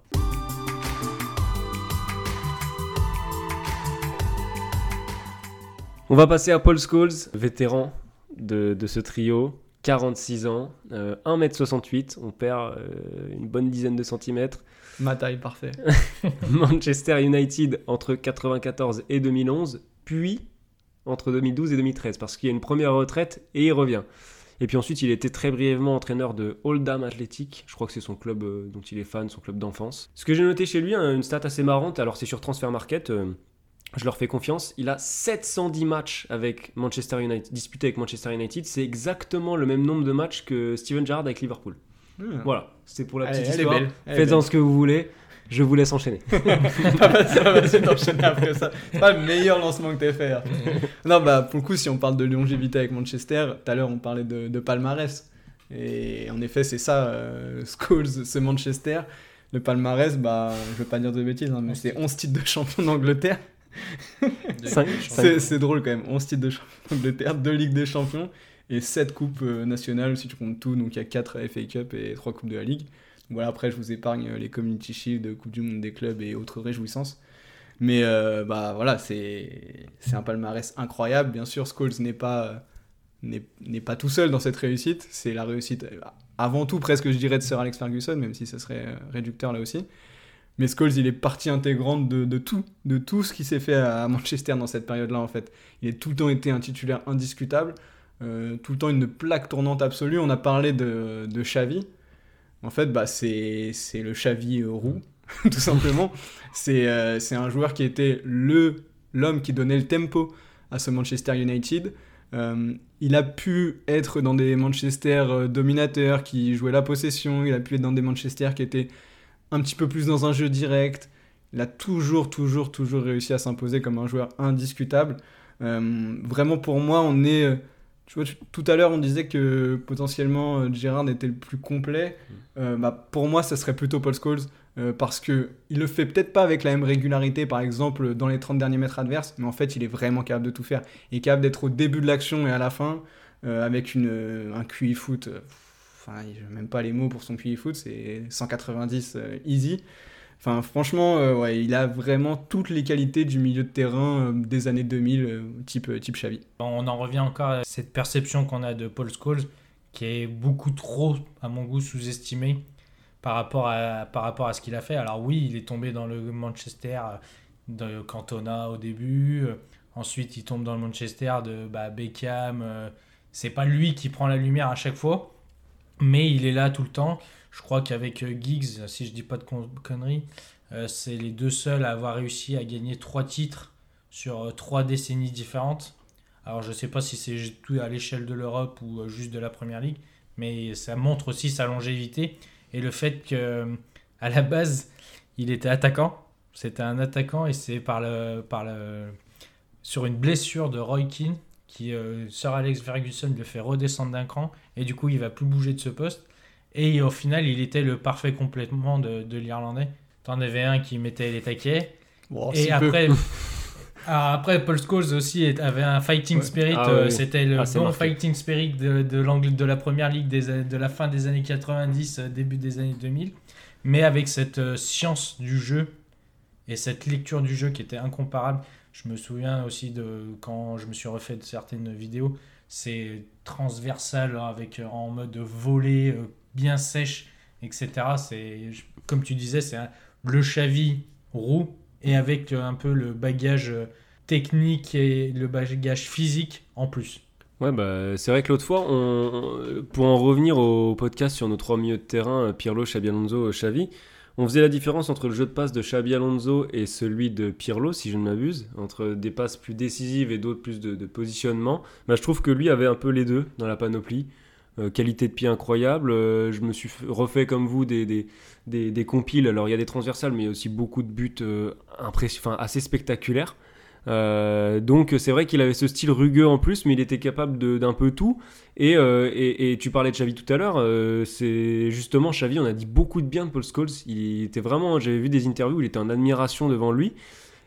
On va passer à Paul Scholes, vétéran de, de ce trio, 46 ans, euh, 1m68, on perd euh, une bonne dizaine de centimètres. Ma taille, parfait. Manchester United entre 94 et 2011, puis entre 2012 et 2013, parce qu'il y a une première retraite et il revient. Et puis ensuite, il était très brièvement entraîneur de Oldham Athletic. Je crois que c'est son club euh, dont il est fan, son club d'enfance. Ce que j'ai noté chez lui, hein, une stat assez marrante, alors c'est sur Transfer Market, euh, je leur fais confiance. Il a 710 matchs avec Manchester United, disputés avec Manchester United. C'est exactement le même nombre de matchs que Steven Gerrard avec Liverpool. Hmm. Voilà, c'est pour la petite elle histoire. Faites-en ce que vous voulez. Je vous laisse enchaîner. Ah bah, ça va essayer d'enchaîner après ça. C'est pas le meilleur lancement que t'aies fait. hein. Non, bah pour le coup, si on parle de longévité avec Manchester, tout à l'heure on parlait de, de palmarès. Et en effet, c'est ça, euh, Scholes, c'est Manchester. Le palmarès, bah, je vais pas dire de bêtises, hein, mais c'est 11 titres de champion d'Angleterre. C'est drôle quand même, 11 titres de champion d'Angleterre, 2 Ligues des Champions et 7 coupes euh, nationales si tu comptes tout. Donc il y a 4 FA Cup et 3 coupes de la Ligue. Voilà, après je vous épargne euh, les Community Shield, Coupe du Monde des clubs et autres réjouissances. Mais euh, bah voilà, c'est un palmarès incroyable. Bien sûr, Scholes n'est pas, n'est pas tout seul dans cette réussite. C'est la réussite avant tout presque, je dirais, de Sir Alex Ferguson, même si ça serait réducteur là aussi. Mais Scholes, il est partie intégrante de, de tout, de tout ce qui s'est fait à Manchester dans cette période-là, en fait. Il a tout le temps été un titulaire indiscutable, euh, tout le temps une plaque tournante absolue. On a parlé de, de Xavi. En fait, bah, c'est le Xavi euh, roux, tout simplement. C'est euh, c'est un joueur qui était le l'homme qui donnait le tempo à ce Manchester United. Il a pu être dans des Manchester dominateurs qui jouaient la possession, il a pu être dans des Manchester qui étaient un petit peu plus dans un jeu direct. Il a toujours, toujours, toujours réussi à s'imposer comme un joueur indiscutable. Vraiment, pour moi, on est. Tu vois, tu- tout à l'heure, on disait que potentiellement euh, Gerrard était le plus complet. Euh, bah, pour moi, ça serait plutôt Paul Scholes. euh, parce que il le fait peut-être pas avec la même régularité, par exemple, dans les 30 derniers mètres adverses, mais en fait, il est vraiment capable de tout faire. Il est capable d'être au début de l'action et à la fin, avec une, un QI foot. Enfin, je n'ai même pas les mots pour son QI foot, c'est 190 euh, easy. Franchement, euh, ouais, il a vraiment toutes les qualités du milieu de terrain euh, des années 2000, euh, type, type Xavi. On en revient encore à cette perception qu'on a de Paul Scholes, qui est beaucoup trop, à mon goût, sous-estimé par rapport à, par rapport à ce qu'il a fait. Alors oui, il est tombé dans le Manchester de Cantona au début. Ensuite, il tombe dans le Manchester de bah, Beckham. C'est pas lui qui prend la lumière à chaque fois, mais il est là tout le temps. Je crois qu'avec euh, Giggs, si je dis pas de con- conneries, euh, c'est les deux seuls à avoir réussi à gagner trois titres sur euh, trois décennies différentes. Alors je sais pas si c'est tout à l'échelle de l'Europe ou juste de la Première Ligue, mais ça montre aussi sa longévité et le fait que à la base il était attaquant. C'était un attaquant et c'est par le, par le, sur une blessure de Roy Keane qui Sir Alex Ferguson le fait redescendre d'un cran et du coup il va plus bouger de ce poste. Et au final il était le parfait complétement de, de l'Irlandais. T'en avais un qui mettait les taquets et après, alors après, Paul Scholes aussi avait un fighting Ouais. spirit. Ah euh, oui. C'était le Ah, bon marqué. fighting spirit de, de, l'angle de la première ligue des, de la fin des années 90, euh, début des années 2000. Mais avec cette euh, science du jeu et cette lecture du jeu qui était incomparable. Je me souviens aussi de quand je me suis refait de certaines vidéos. C'est transversal hein, avec en mode volée bien sèche, etc. C'est comme tu disais, c'est le Xavi roux et avec euh, un peu le bagage euh, technique et le bagage physique en plus. Ouais, bah, c'est vrai que l'autre fois, on- pour en revenir au podcast sur nos trois milieux de terrain, euh, Pirlo, Xabi Alonso, Xavi, on faisait la différence entre le jeu de passe de Xabi Alonso et celui de Pirlo, si je ne m'abuse, entre des passes plus décisives et d'autres plus de, de positionnement. Bah, je trouve que lui avait un peu les deux dans la panoplie. Euh, qualité de pied incroyable. euh, je me suis refait comme vous des, des, des, compiles. Alors il y a des transversales, mais il y a aussi beaucoup de buts euh, assez spectaculaires. Euh, donc c'est vrai qu'il avait ce style rugueux en plus, mais il était capable d'un peu tout. Et, et, tu parlais de Xavi tout à l'heure, c'est justement Xavi, on a dit beaucoup de bien de Paul Scholes. Il était vraiment, j'avais vu des interviews où il était en admiration devant lui.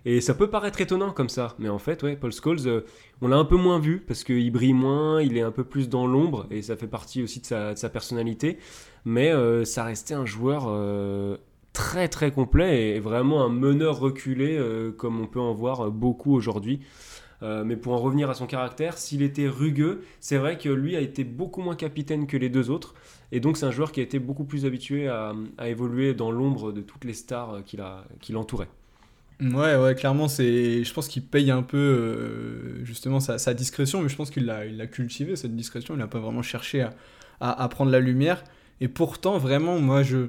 Et ça peut paraître étonnant comme ça, mais en fait, ouais, Paul Scholes, euh, on l'a un peu moins vu parce qu'il brille moins, il est un peu plus dans l'ombre et ça fait partie aussi de sa, personnalité. Mais euh, ça restait un joueur euh, très très complet et vraiment un meneur reculé comme on peut en voir beaucoup aujourd'hui. Mais pour en revenir à son caractère, s'il était rugueux, c'est vrai que lui a été beaucoup moins capitaine que les deux autres. Et donc c'est un joueur qui a été beaucoup plus habitué à, évoluer dans l'ombre de toutes les stars qui l'entouraient. Ouais, ouais, clairement, c'est. Je pense qu'il paye un peu euh, justement sa, sa discrétion, mais je pense qu'il l'a, cultivé cette discrétion. Il n'a pas vraiment cherché à, à, prendre la lumière. Et pourtant, vraiment, moi, je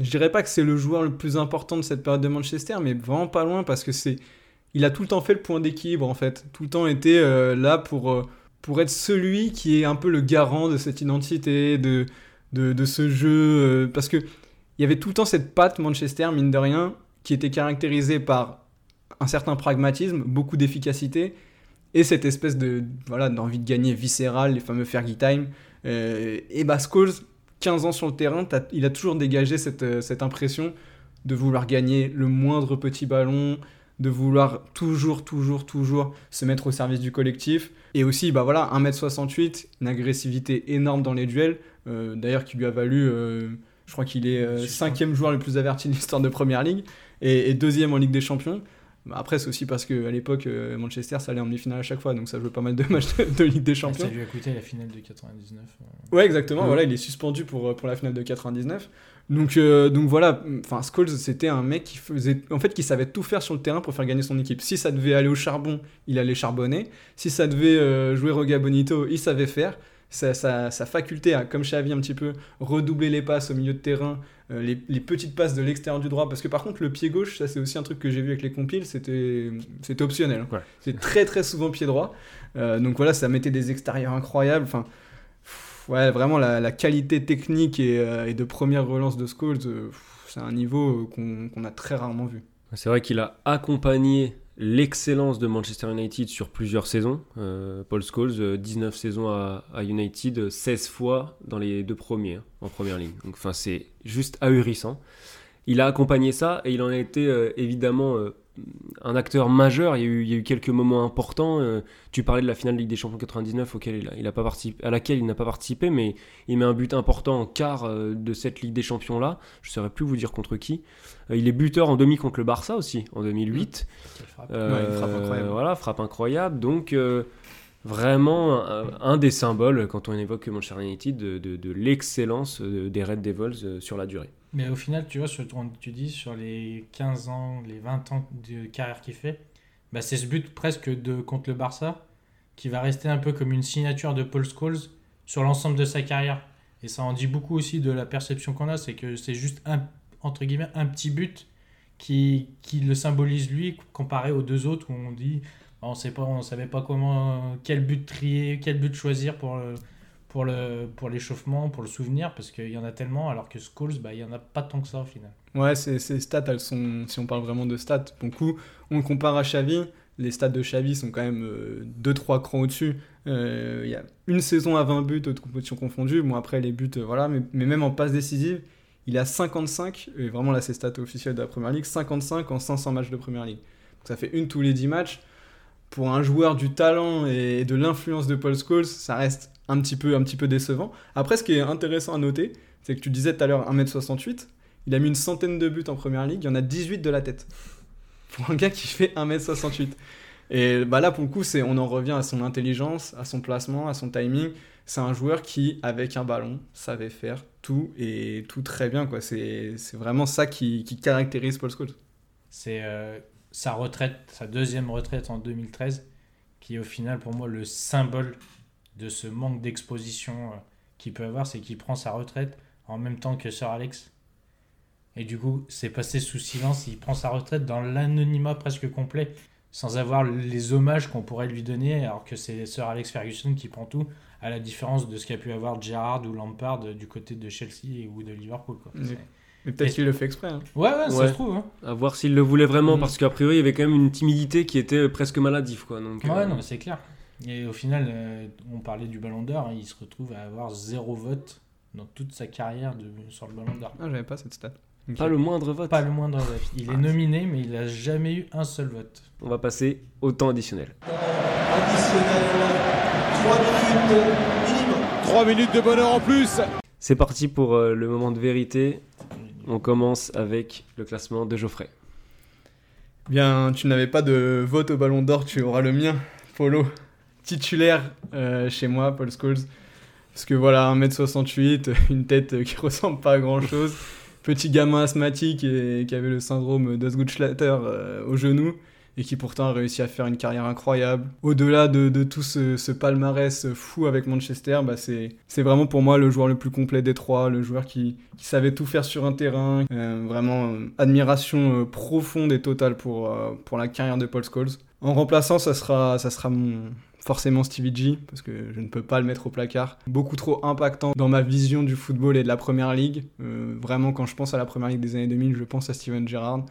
je dirais pas que c'est le joueur le plus important de cette période de Manchester, mais vraiment pas loin parce que c'est. Il a tout le temps fait le point d'équilibre en fait. Tout le temps été euh, là pour euh, pour être celui qui est un peu le garant de cette identité, de de, de ce jeu, parce que il y avait tout le temps cette patte Manchester, mine de rien, qui était caractérisée par un certain pragmatisme, beaucoup d'efficacité et cette espèce de voilà d'envie de gagner viscérale, les fameux Fergie Time. Euh, et Scholes, 15 ans sur le terrain, il a toujours dégagé cette, euh, cette impression de vouloir gagner le moindre petit ballon, de vouloir toujours, toujours, toujours se mettre au service du collectif. Et aussi, bah voilà, 1m68, une agressivité énorme dans les duels, euh, d'ailleurs qui lui a valu, je crois qu'il est cinquième joueur le plus averti de l'histoire de Première Ligue, et, et, deuxième en Ligue des Champions. Bah, après, c'est aussi parce qu'à l'époque, euh, Manchester, ça allait en demi-finale à chaque fois, donc ça jouait pas mal de matchs de, Ligue des Champions. Ça lui a coûté la finale de 99. Euh. Ouais, exactement. Voilà, il est suspendu pour, euh, pour la finale de 99. Donc, donc voilà, enfin, Scholes, c'était un mec qui faisait, en fait, qui savait tout faire sur le terrain pour faire gagner son équipe. Si ça devait aller au charbon, il allait charbonner. Si ça devait jouer Roga Bonito, il savait faire sa, faculté à, comme Xavi un petit peu, redoubler les passes au milieu de terrain, euh, les, petites passes de l'extérieur du droit. Parce que par contre, le pied gauche, ça c'est aussi un truc que j'ai vu avec les compiles, c'était optionnel. C'est très très souvent pied droit. Euh, donc voilà, ça mettait des extérieurs incroyables. Enfin, ouais, vraiment la, qualité technique euh, et, de première relance de Scholes, c'est un niveau qu'on a très rarement vu. C'est vrai qu'il a accompagné l'excellence de Manchester United sur plusieurs saisons. Euh, Paul Scholes, 19 euh, saisons à, United, 16 fois dans les deux premiers hein, en première ligne. Donc, enfin, c'est juste ahurissant. Il a accompagné ça et il en a été euh, évidemment un acteur majeur. Il y, a eu, il y, a eu, quelques moments importants. Euh, tu parlais de la finale de Ligue des Champions 99 auquel il a, pas participé, à laquelle il n'a pas participé, mais il met un but important en quart euh, de cette Ligue des Champions là. Je ne saurais plus vous dire contre qui. Euh, il est buteur en demi contre le Barça aussi en 2008. Frappe. frappe incroyable. Voilà, frappe incroyable. Donc vraiment un, des symboles quand on évoque Manchester United de, de l'excellence des Red Devils sur la durée. Mais au final, tu vois, sur, tu dis sur les 15 ans, les 20 ans de carrière qu'il fait, bah c'est ce but presque de contre le Barça qui va rester un peu comme une signature de Paul Scholes sur l'ensemble de sa carrière. Et ça en dit beaucoup aussi de la perception qu'on a, c'est que c'est juste un, entre guillemets, un petit but qui, qui le symbolise lui comparé aux deux autres où on dit on sait pas, on savait pas comment quel but trier, quel but choisir pour pour le pour l'échauffement, pour le souvenir, parce qu'il y en a tellement, alors que Scholes, bah, il n'y en a pas tant que ça au final. Ouais, ces, ces stats, elles sont, si on parle vraiment de stats, bon coup, on le compare à Xavi, les stats de Xavi sont quand même 2-3 euh, crans au-dessus. Euh, il y a une saison à 20 buts, de compétitions confondues, bon après les buts, euh, voilà, mais, mais, même en passe décisive, il a 55, et vraiment là c'est stats officielles de la Première Ligue, 55 en 500 matchs de Première Ligue. Donc ça fait une tous les 10 matchs. Pour un joueur du talent et de l'influence de Paul Scholes, ça reste un petit peu, un petit peu décevant. Après, ce qui est intéressant à noter, c'est que tu disais tout à l'heure 1m68, il a mis une centaine de buts en première ligue, il y en a 18 de la tête. Pour un gars qui fait 1m68. Et bah là, pour le coup, on en revient à son intelligence, à son placement, à son timing. C'est un joueur qui, avec un ballon, savait faire tout et tout très bien. Quoi. C'est, c'est vraiment ça qui, qui caractérise Paul Scholes. C'est euh, sa retraite, sa deuxième retraite en 2013, qui est au final pour moi le symbole de ce manque d'exposition euh, qu'il peut avoir, c'est qu'il prend sa retraite en même temps que Sir Alex. Et du coup, c'est passé sous silence. Il prend sa retraite dans l'anonymat presque complet, sans avoir les hommages qu'on pourrait lui donner, alors que c'est Sir Alex Ferguson qui prend tout, à la différence de ce qu'a pu avoir Gerrard ou Lampard du côté de Chelsea ou de Liverpool. Quoi. Mais peut-être qu'il le fait exprès. Hein. Ouais, ouais, ça se trouve. Hein. À voir s'il le voulait vraiment, mm. parce qu'a priori, il y avait quand même une timidité qui était presque maladive. Quoi, donc, ouais, euh, non, c'est clair. Et au final, euh, on parlait du Ballon d'Or, hein, il se retrouve à avoir zéro vote dans toute sa carrière de, sur le Ballon d'Or. Ah, j'avais pas cette stat. Pas le moindre vote. Pas le moindre vote. Il est ah, nominé, mais il n'a jamais eu un seul vote. On va passer au temps additionnel. Additionnel, 3 minutes minimum. 3 minutes de bonheur en plus. C'est parti pour euh, le moment de vérité. On commence avec le classement de Geoffrey. Bien, tu n'avais pas de vote au Ballon d'Or, tu auras le mien, Polo titulaire euh, chez moi, Paul Scholes. Parce que voilà, 1m68, une tête qui ressemble pas à grand chose. Petit gamin asthmatique et qui avait le syndrome d'Osgood-Schlatter euh, au genou et qui pourtant a réussi à faire une carrière incroyable. Au-delà de, de, tout ce, palmarès fou avec Manchester, bah c'est vraiment pour moi le joueur le plus complet des trois, le joueur qui, savait tout faire sur un terrain. Euh, vraiment, admiration profonde et totale pour, pour la carrière de Paul Scholes. En remplaçant, ça sera, ça sera mon, forcément Stevie G, parce que je ne peux pas le mettre au placard. Beaucoup trop impactant dans ma vision du football et de la Première Ligue. Euh, vraiment, quand je pense à la Première Ligue des années 2000, je pense à Steven Gerrard.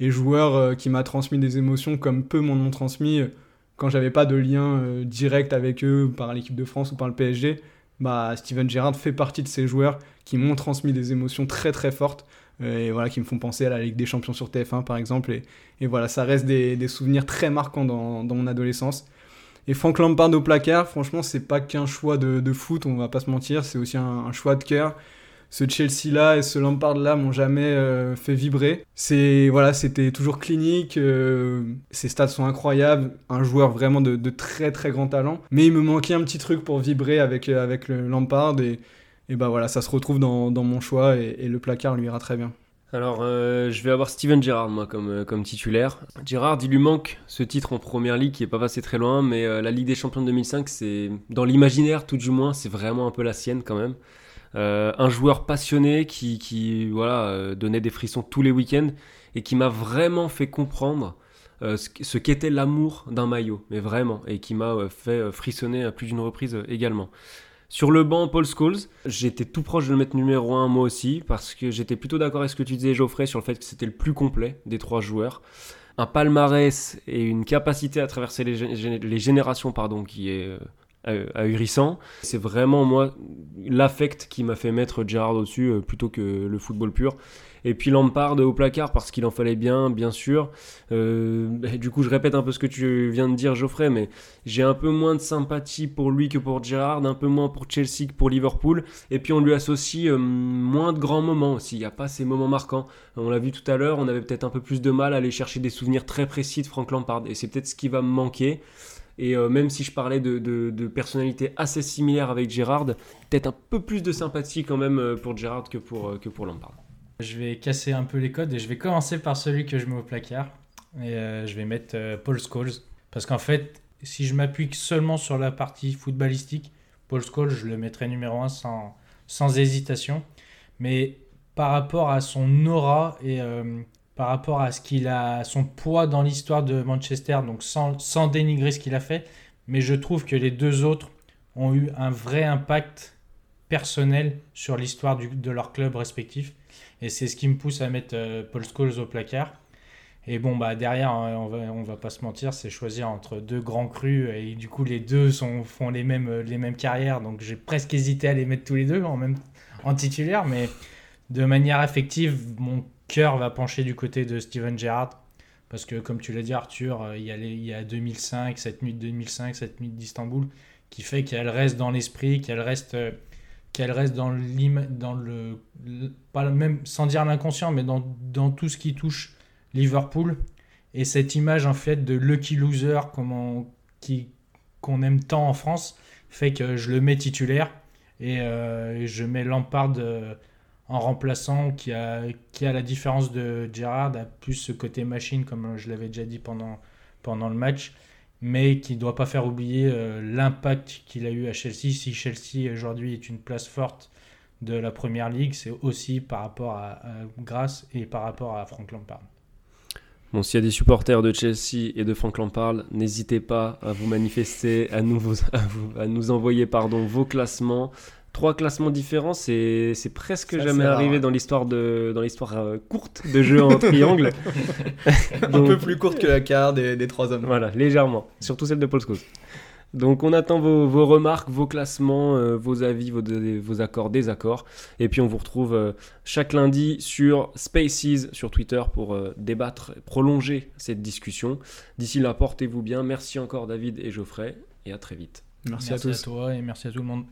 Et joueur euh, qui m'a transmis des émotions comme peu m'en ont transmis euh, quand j'avais pas de lien direct avec eux par l'équipe de France ou par le PSG. Bah, Steven Gerrard fait partie de ces joueurs qui m'ont transmis des émotions très très fortes et voilà, qui me font penser à la Ligue des Champions sur TF1 par exemple. Et, et voilà, ça reste des, souvenirs très marquants dans, mon adolescence. Et Frank Lampard au placard, franchement, c'est pas qu'un choix de, foot, on va pas se mentir, c'est aussi un, choix de cœur. Ce Chelsea-là et ce Lampard-là m'ont jamais euh, fait vibrer. C'est voilà, c'était toujours clinique. Euh, ses stats sont incroyables. Un joueur vraiment de, très très grand talent. Mais il me manquait un petit truc pour vibrer avec avec le Lampard et et bah voilà, ça se retrouve dans, dans mon choix et, et, le placard lui ira très bien. Alors, euh, je vais avoir Steven Gerrard, moi, comme, euh, comme titulaire. Gerrard, il lui manque ce titre en première ligue qui est pas passé très loin, mais euh, la Ligue des Champions de 2005, c'est, dans l'imaginaire, tout du moins, c'est vraiment un peu la sienne quand même. Un joueur passionné qui, qui voilà, donnait des frissons tous les week-ends et qui m'a vraiment fait comprendre ce qu'était l'amour d'un maillot, mais vraiment, et qui m'a fait frissonner à plus d'une reprise également. Sur le banc, Paul Scholes, j'étais tout proche de le mettre numéro 1 moi aussi, parce que j'étais plutôt d'accord avec ce que tu disais Geoffrey sur le fait que c'était le plus complet des trois joueurs. Un palmarès et une capacité à traverser les, générations pardon, qui est euh, ahurissant. C'est vraiment moi l'affect qui m'a fait mettre Gerrard au-dessus euh, plutôt que le football pur. Et puis Lampard au placard parce qu'il en fallait bien, bien sûr. Euh, du coup, je répète un peu ce que tu viens de dire, Geoffrey, mais j'ai un peu moins de sympathie pour lui que pour Gerrard, un peu moins pour Chelsea que pour Liverpool. Et puis on lui associe euh, moins de grands moments aussi. Il n'y a pas ces moments marquants. On l'a vu tout à l'heure, on avait peut-être un peu plus de mal à aller chercher des souvenirs très précis de Frank Lampard. Et c'est peut-être ce qui va me manquer. Et euh, même si je parlais de, de, personnalités assez similaires avec Gerrard, peut-être un peu plus de sympathie quand même pour Gerrard que pour, que pour Lampard. Je vais casser un peu les codes et je vais commencer par celui que je mets au placard. Euh, je vais mettre euh, Paul Scholes. Parce qu'en fait, si je m'appuie seulement sur la partie footballistique, Paul Scholes, je le mettrais numéro 1 sans, sans hésitation. Mais par rapport à son aura et euh, par rapport à ce qu'il a, son poids dans l'histoire de Manchester, donc sans, sans dénigrer ce qu'il a fait, mais je trouve que les deux autres ont eu un vrai impact personnel sur l'histoire de leur club respectif. Et c'est ce qui me pousse à mettre euh, Paul Scholes au placard. Et bon, bah derrière, hein, on va, on va pas se mentir, c'est choisir entre deux grands crus. Et du coup, les deux font les mêmes, euh, les mêmes carrières. Donc j'ai presque hésité à les mettre tous les deux en, même, en titulaire. Mais de manière affective, mon cœur va pencher du côté de Steven Gerrard. Parce que, comme tu l'as dit, Arthur, euh, il y, a il y a 2005, cette nuit de 2005, cette nuit d'Istanbul, qui fait qu'elle reste dans l'esprit, qu'elle reste qu'elle reste dans, le, pas même sans dire l'inconscient, mais dans, dans, tout ce qui touche Liverpool. Et cette image en fait de lucky loser qui qu'on aime tant en France fait que je le mets titulaire et, euh, je mets Lampard euh, en remplaçant qui a, qui a la différence de Gerrard, a plus ce côté machine comme je l'avais déjà dit pendant, pendant le match mais qui ne doit pas faire oublier euh, l'impact qu'il a eu à Chelsea. Si Chelsea aujourd'hui est une place forte de la Première Ligue, c'est aussi par rapport à, à Grasse et par rapport à Frank Lampard. Bon, s'il y a des supporters de Chelsea et de Frank Lampard, n'hésitez pas à vous manifester, à nous, à, nous envoyer pardon, vos classements trois classements différents, c'est presque ça, jamais arrivé dans l'histoire de dans l'histoire euh, courte de jeux en triangle. Donc, Un peu plus courte que la carte des, des, trois hommes. Voilà, légèrement, surtout celle de Paul Scholes. Donc on attend vos, vos remarques, vos classements, euh, vos avis, vos, vos, accords, désaccords. Et puis on vous retrouve euh, chaque lundi sur Spaces sur Twitter pour euh, débattre, prolonger cette discussion. D'ici là, portez-vous bien. Merci encore David et Geoffrey et à très vite. Merci, merci à tous. à toi et merci à tout le monde.